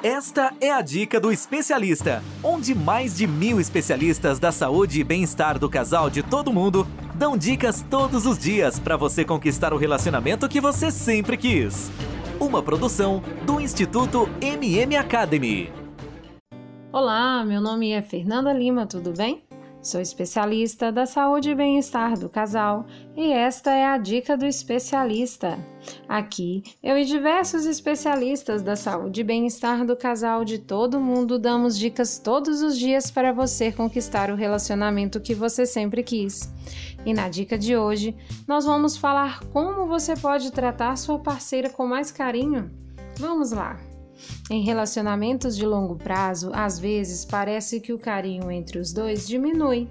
Esta é a dica do especialista, onde mais de mil especialistas da saúde e bem-estar do casal de todo mundo dão dicas todos os dias para você conquistar o relacionamento que você sempre quis. Uma produção do Instituto MM Academy. Olá, meu nome é Fernanda Lima, tudo bem? Sou especialista da saúde e bem-estar do casal e esta é a dica do especialista. Aqui, eu e diversos especialistas da saúde e bem-estar do casal de todo mundo damos dicas todos os dias para você conquistar o relacionamento que você sempre quis. E na dica de hoje, nós vamos falar como você pode tratar sua parceira com mais carinho. Vamos lá! Em relacionamentos de longo prazo, às vezes parece que o carinho entre os dois diminui,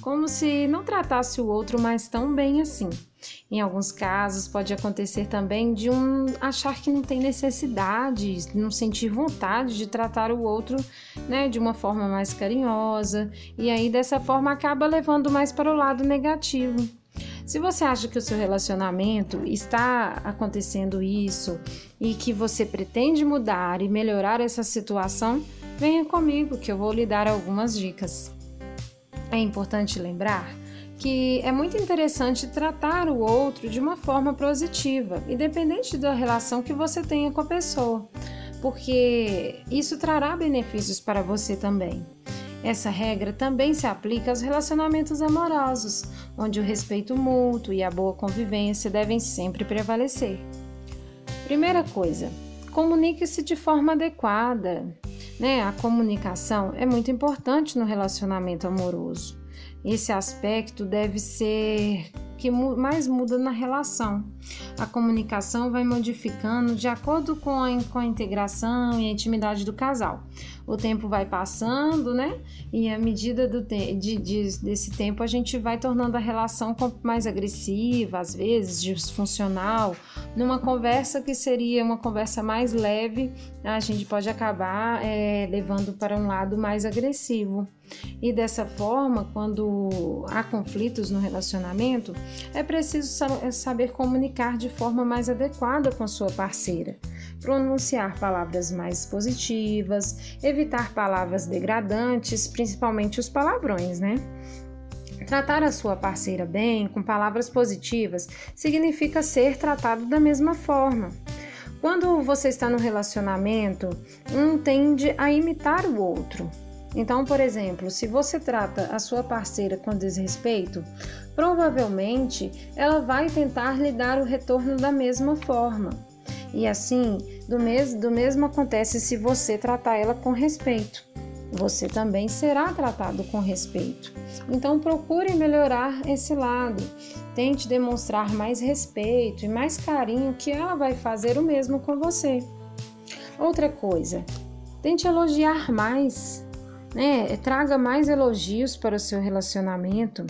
como se não tratasse o outro mais tão bem assim. Em alguns casos, pode acontecer também de um achar que não tem necessidade, não sentir vontade de tratar o outro né, de uma forma mais carinhosa, e aí dessa forma acaba levando mais para o lado negativo. Se você acha que o seu relacionamento está acontecendo isso e que você pretende mudar e melhorar essa situação, venha comigo que eu vou lhe dar algumas dicas. É importante lembrar que é muito interessante tratar o outro de uma forma positiva, independente da relação que você tenha com a pessoa, porque isso trará benefícios para você também. Essa regra também se aplica aos relacionamentos amorosos, onde o respeito mútuo e a boa convivência devem sempre prevalecer. Primeira coisa, comunique-se de forma adequada. Né? A comunicação é muito importante no relacionamento amoroso. Esse aspecto deve ser que mais muda na relação. A comunicação vai modificando de acordo com a, com a integração e a intimidade do casal. O tempo vai passando, né? E à medida do te de, de, desse tempo, a gente vai tornando a relação mais agressiva, às vezes disfuncional. Numa conversa que seria uma conversa mais leve, a gente pode acabar é, levando para um lado mais agressivo. E dessa forma, quando há conflitos no relacionamento, é preciso saber comunicar de forma mais adequada com sua parceira, pronunciar palavras mais positivas, evitar palavras degradantes, principalmente os palavrões, né? Tratar a sua parceira bem, com palavras positivas, significa ser tratado da mesma forma. Quando você está no relacionamento, um tende a imitar o outro, então, por exemplo, se você trata a sua parceira com desrespeito, provavelmente ela vai tentar lhe dar o retorno da mesma forma. E assim, do mesmo, do mesmo acontece se você tratar ela com respeito. Você também será tratado com respeito. Então, procure melhorar esse lado. Tente demonstrar mais respeito e mais carinho, que ela vai fazer o mesmo com você. Outra coisa, tente elogiar mais né? Traga mais elogios para o seu relacionamento.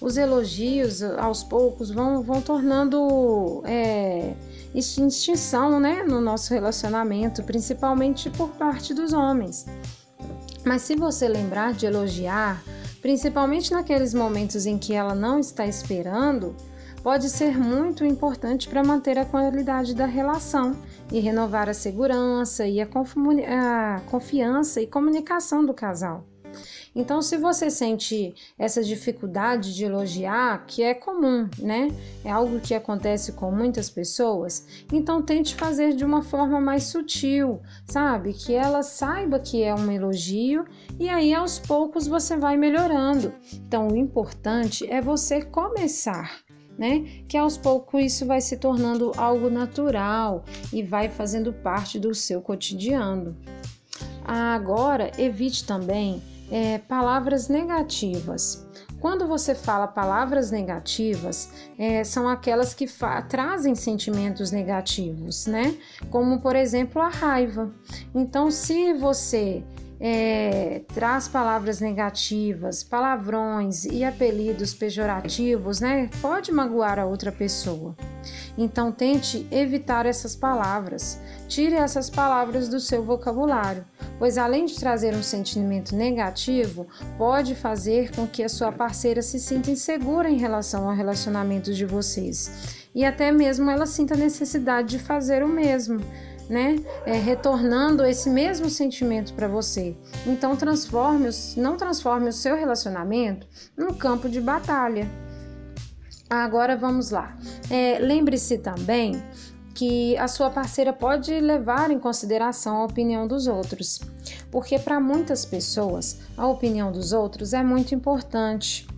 Os elogios, aos poucos, vão, vão tornando é, extinção né? no nosso relacionamento, principalmente por parte dos homens. Mas se você lembrar de elogiar, principalmente naqueles momentos em que ela não está esperando, pode ser muito importante para manter a qualidade da relação e renovar a segurança e a, a confiança e comunicação do casal. Então, se você sente essa dificuldade de elogiar, que é comum, né? É algo que acontece com muitas pessoas, então tente fazer de uma forma mais sutil, sabe? Que ela saiba que é um elogio e aí aos poucos você vai melhorando. Então, o importante é você começar né? Que aos poucos isso vai se tornando algo natural e vai fazendo parte do seu cotidiano. Agora, evite também é, palavras negativas. Quando você fala palavras negativas, é, são aquelas que trazem sentimentos negativos, né? Como, por exemplo, a raiva. Então, se você é, traz palavras negativas, palavrões e apelidos pejorativos, né? Pode magoar a outra pessoa. Então tente evitar essas palavras. Tire essas palavras do seu vocabulário, pois além de trazer um sentimento negativo, pode fazer com que a sua parceira se sinta insegura em relação ao relacionamento de vocês e até mesmo ela sinta necessidade de fazer o mesmo né, é, retornando esse mesmo sentimento para você. Então transforme, não transforme o seu relacionamento num campo de batalha. Agora vamos lá. É, Lembre-se também que a sua parceira pode levar em consideração a opinião dos outros, porque para muitas pessoas a opinião dos outros é muito importante.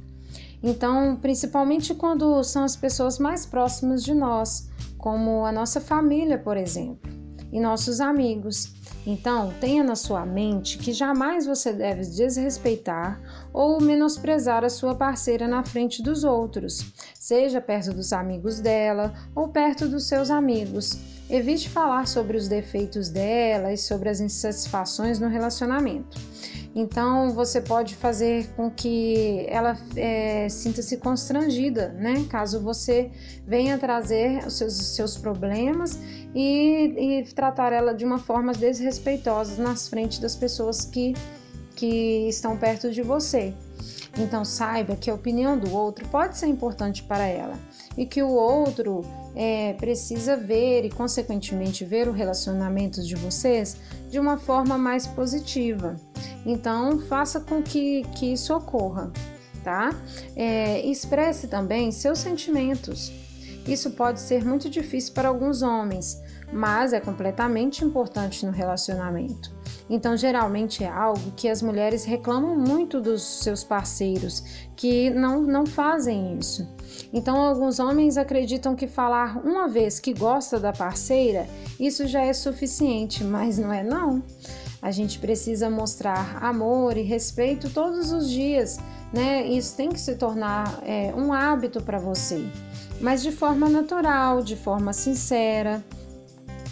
Então, principalmente quando são as pessoas mais próximas de nós, como a nossa família, por exemplo, e nossos amigos. Então, tenha na sua mente que jamais você deve desrespeitar ou menosprezar a sua parceira na frente dos outros, seja perto dos amigos dela ou perto dos seus amigos. Evite falar sobre os defeitos dela e sobre as insatisfações no relacionamento. Então você pode fazer com que ela é, sinta-se constrangida, né? Caso você venha trazer os seus, seus problemas e, e tratar ela de uma forma desrespeitosa nas frente das pessoas que, que estão perto de você. Então saiba que a opinião do outro pode ser importante para ela e que o outro é, precisa ver e, consequentemente, ver o relacionamento de vocês de uma forma mais positiva. Então, faça com que, que isso ocorra, tá? É, expresse também seus sentimentos. Isso pode ser muito difícil para alguns homens, mas é completamente importante no relacionamento. Então, geralmente é algo que as mulheres reclamam muito dos seus parceiros, que não, não fazem isso. Então, alguns homens acreditam que falar uma vez que gosta da parceira, isso já é suficiente, mas não é não. A gente precisa mostrar amor e respeito todos os dias, né? Isso tem que se tornar é, um hábito para você, mas de forma natural, de forma sincera,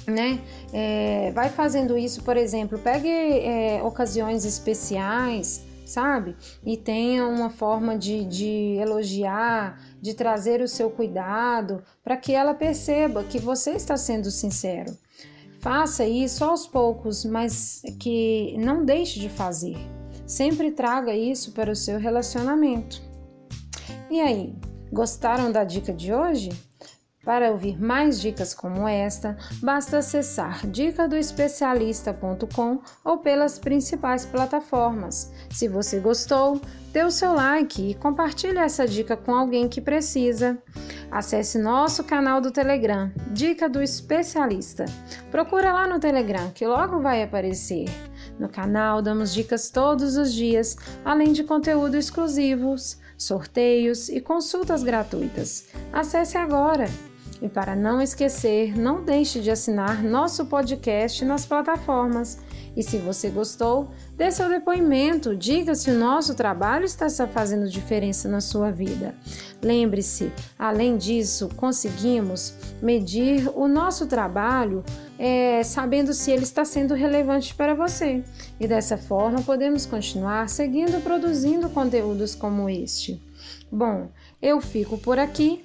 né? É, vai fazendo isso, por exemplo, pegue é, ocasiões especiais, sabe? E tenha uma forma de, de elogiar, de trazer o seu cuidado, para que ela perceba que você está sendo sincero. Faça isso aos poucos, mas que não deixe de fazer. Sempre traga isso para o seu relacionamento. E aí, gostaram da dica de hoje? Para ouvir mais dicas como esta, basta acessar dicadoespecialista.com ou pelas principais plataformas. Se você gostou, dê o seu like e compartilhe essa dica com alguém que precisa. Acesse nosso canal do Telegram, Dica do Especialista. Procura lá no Telegram que logo vai aparecer. No canal damos dicas todos os dias, além de conteúdo exclusivos, sorteios e consultas gratuitas. Acesse agora! E para não esquecer, não deixe de assinar nosso podcast nas plataformas. E se você gostou, dê seu depoimento, diga se o nosso trabalho está fazendo diferença na sua vida. Lembre-se, além disso, conseguimos medir o nosso trabalho é, sabendo se ele está sendo relevante para você. E dessa forma podemos continuar seguindo produzindo conteúdos como este. Bom, eu fico por aqui